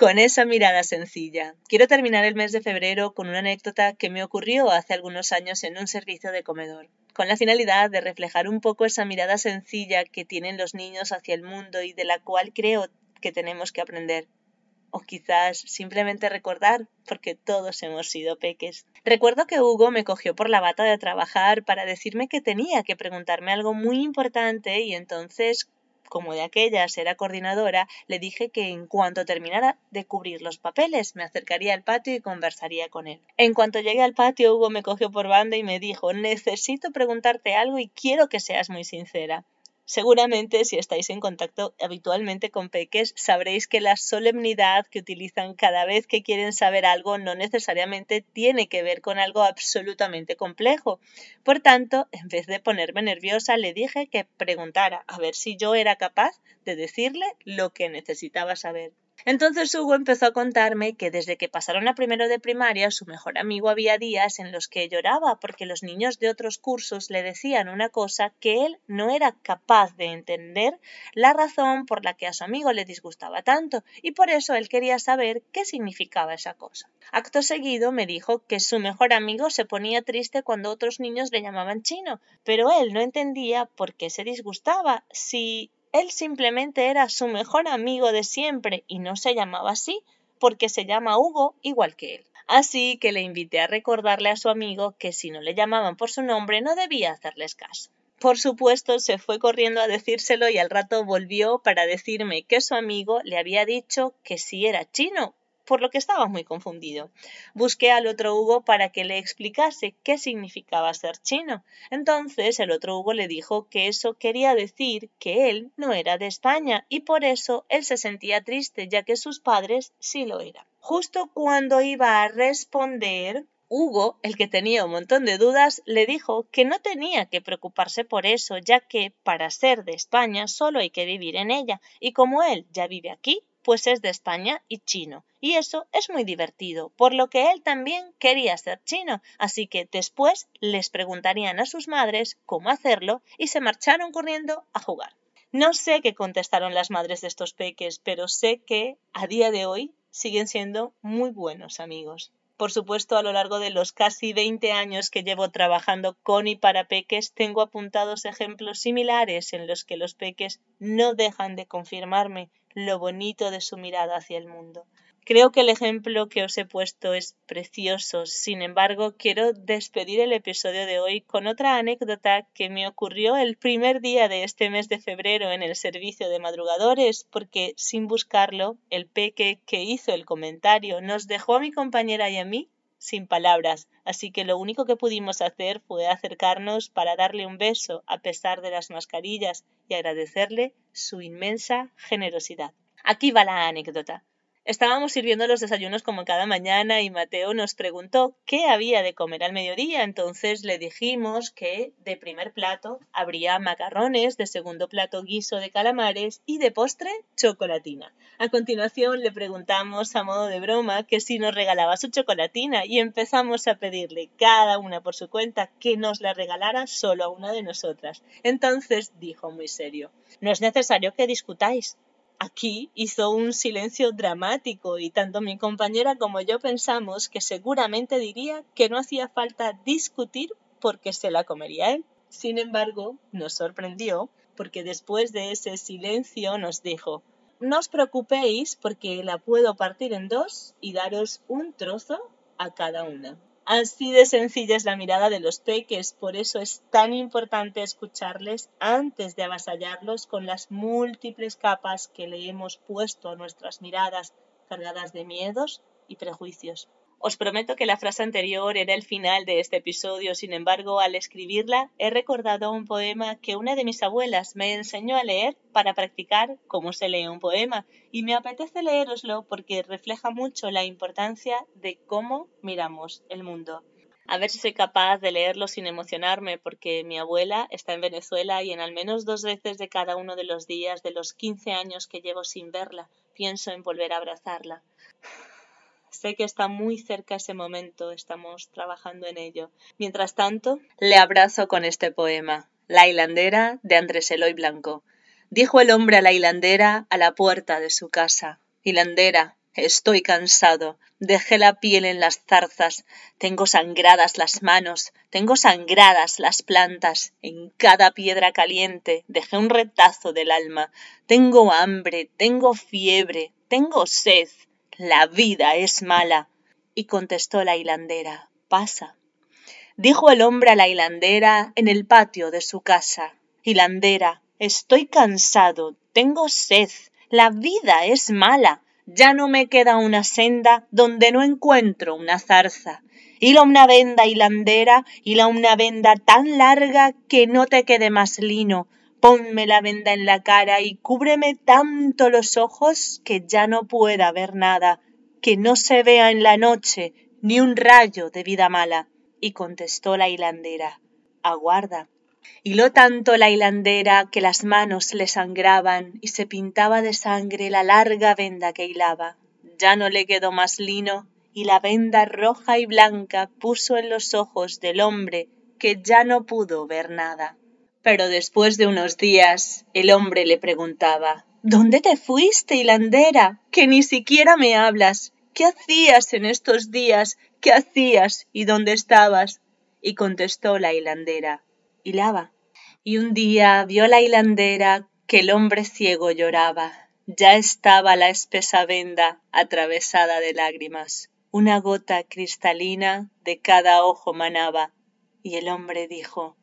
Con esa mirada sencilla. Quiero terminar el mes de febrero con una anécdota que me ocurrió hace algunos años en un servicio de comedor, con la finalidad de reflejar un poco esa mirada sencilla que tienen los niños hacia el mundo y de la cual creo que tenemos que aprender. O quizás simplemente recordar, porque todos hemos sido peques. Recuerdo que Hugo me cogió por la bata de trabajar para decirme que tenía que preguntarme algo muy importante y entonces como de aquellas era coordinadora, le dije que en cuanto terminara de cubrir los papeles me acercaría al patio y conversaría con él. En cuanto llegué al patio, Hugo me cogió por banda y me dijo necesito preguntarte algo y quiero que seas muy sincera. Seguramente si estáis en contacto habitualmente con peques sabréis que la solemnidad que utilizan cada vez que quieren saber algo no necesariamente tiene que ver con algo absolutamente complejo. Por tanto, en vez de ponerme nerviosa, le dije que preguntara a ver si yo era capaz de decirle lo que necesitaba saber. Entonces Hugo empezó a contarme que desde que pasaron a primero de primaria su mejor amigo había días en los que lloraba porque los niños de otros cursos le decían una cosa que él no era capaz de entender la razón por la que a su amigo le disgustaba tanto y por eso él quería saber qué significaba esa cosa. Acto seguido me dijo que su mejor amigo se ponía triste cuando otros niños le llamaban chino, pero él no entendía por qué se disgustaba si él simplemente era su mejor amigo de siempre y no se llamaba así porque se llama Hugo igual que él. Así que le invité a recordarle a su amigo que si no le llamaban por su nombre no debía hacerles caso. Por supuesto, se fue corriendo a decírselo y al rato volvió para decirme que su amigo le había dicho que si era chino, por lo que estaba muy confundido. Busqué al otro Hugo para que le explicase qué significaba ser chino. Entonces el otro Hugo le dijo que eso quería decir que él no era de España y por eso él se sentía triste ya que sus padres sí lo eran. Justo cuando iba a responder, Hugo, el que tenía un montón de dudas, le dijo que no tenía que preocuparse por eso, ya que para ser de España solo hay que vivir en ella, y como él ya vive aquí, pues es de España y chino. Y eso es muy divertido, por lo que él también quería ser chino, así que después les preguntarían a sus madres cómo hacerlo y se marcharon corriendo a jugar. No sé qué contestaron las madres de estos peques, pero sé que a día de hoy siguen siendo muy buenos amigos. Por supuesto, a lo largo de los casi 20 años que llevo trabajando con y para peques, tengo apuntados ejemplos similares en los que los peques no dejan de confirmarme lo bonito de su mirada hacia el mundo. Creo que el ejemplo que os he puesto es precioso. Sin embargo, quiero despedir el episodio de hoy con otra anécdota que me ocurrió el primer día de este mes de febrero en el servicio de madrugadores, porque sin buscarlo, el peque que hizo el comentario nos dejó a mi compañera y a mí sin palabras, así que lo único que pudimos hacer fue acercarnos para darle un beso a pesar de las mascarillas y agradecerle su inmensa generosidad. Aquí va la anécdota. Estábamos sirviendo los desayunos como cada mañana y Mateo nos preguntó qué había de comer al mediodía. Entonces le dijimos que de primer plato habría macarrones, de segundo plato guiso de calamares y de postre chocolatina. A continuación le preguntamos a modo de broma que si nos regalaba su chocolatina y empezamos a pedirle cada una por su cuenta que nos la regalara solo a una de nosotras. Entonces dijo muy serio, no es necesario que discutáis. Aquí hizo un silencio dramático y tanto mi compañera como yo pensamos que seguramente diría que no hacía falta discutir porque se la comería él. Sin embargo, nos sorprendió porque después de ese silencio nos dijo No os preocupéis porque la puedo partir en dos y daros un trozo a cada una. Así de sencilla es la mirada de los peques, por eso es tan importante escucharles antes de avasallarlos con las múltiples capas que le hemos puesto a nuestras miradas cargadas de miedos y prejuicios. Os prometo que la frase anterior era el final de este episodio, sin embargo, al escribirla he recordado un poema que una de mis abuelas me enseñó a leer para practicar cómo se lee un poema, y me apetece leeroslo porque refleja mucho la importancia de cómo miramos el mundo. A ver si soy capaz de leerlo sin emocionarme, porque mi abuela está en Venezuela y en al menos dos veces de cada uno de los días de los 15 años que llevo sin verla, pienso en volver a abrazarla. Sé que está muy cerca ese momento, estamos trabajando en ello. Mientras tanto, le abrazo con este poema, La hilandera de Andrés Eloy Blanco. Dijo el hombre a la hilandera a la puerta de su casa. Hilandera, estoy cansado, dejé la piel en las zarzas, tengo sangradas las manos, tengo sangradas las plantas, en cada piedra caliente dejé un retazo del alma, tengo hambre, tengo fiebre, tengo sed, la vida es mala. Y contestó la hilandera, pasa. Dijo el hombre a la hilandera en el patio de su casa, hilandera, estoy cansado, tengo sed, la vida es mala, ya no me queda una senda donde no encuentro una zarza. Hila una venda hilandera, hila una venda tan larga que no te quede más lino, Ponme la venda en la cara y cúbreme tanto los ojos que ya no pueda ver nada, que no se vea en la noche ni un rayo de vida mala. Y contestó la hilandera, aguarda. Hiló tanto la hilandera que las manos le sangraban y se pintaba de sangre la larga venda que hilaba. Ya no le quedó más lino y la venda roja y blanca puso en los ojos del hombre que ya no pudo ver nada. Pero después de unos días el hombre le preguntaba ¿Dónde te fuiste, hilandera? Que ni siquiera me hablas. ¿Qué hacías en estos días? ¿Qué hacías y dónde estabas? Y contestó la hilandera Hilaba. Y un día vio la hilandera que el hombre ciego lloraba. Ya estaba la espesa venda atravesada de lágrimas. Una gota cristalina de cada ojo manaba y el hombre dijo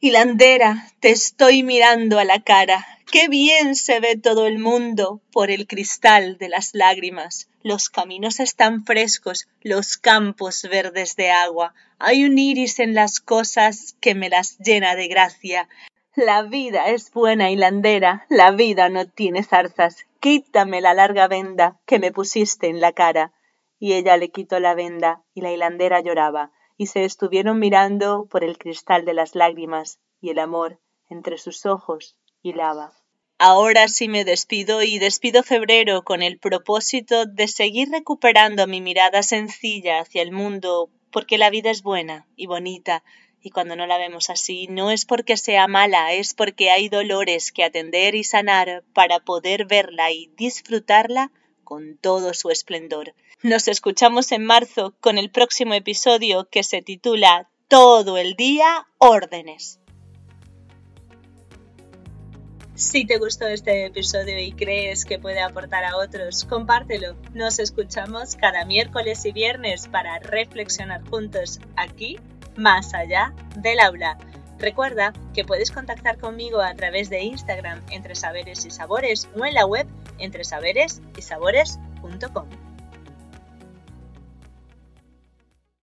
Hilandera, te estoy mirando a la cara. Qué bien se ve todo el mundo por el cristal de las lágrimas. Los caminos están frescos, los campos verdes de agua. Hay un iris en las cosas que me las llena de gracia. La vida es buena, hilandera, la vida no tiene zarzas. Quítame la larga venda que me pusiste en la cara. Y ella le quitó la venda y la hilandera lloraba y se estuvieron mirando por el cristal de las lágrimas y el amor entre sus ojos hilaba. Ahora sí me despido y despido febrero con el propósito de seguir recuperando mi mirada sencilla hacia el mundo, porque la vida es buena y bonita, y cuando no la vemos así no es porque sea mala, es porque hay dolores que atender y sanar para poder verla y disfrutarla con todo su esplendor. Nos escuchamos en marzo con el próximo episodio que se titula Todo el día órdenes. Si te gustó este episodio y crees que puede aportar a otros, compártelo. Nos escuchamos cada miércoles y viernes para reflexionar juntos aquí, más allá del aula. Recuerda que puedes contactar conmigo a través de Instagram entre saberes y sabores o en la web entre saberes y sabores.com.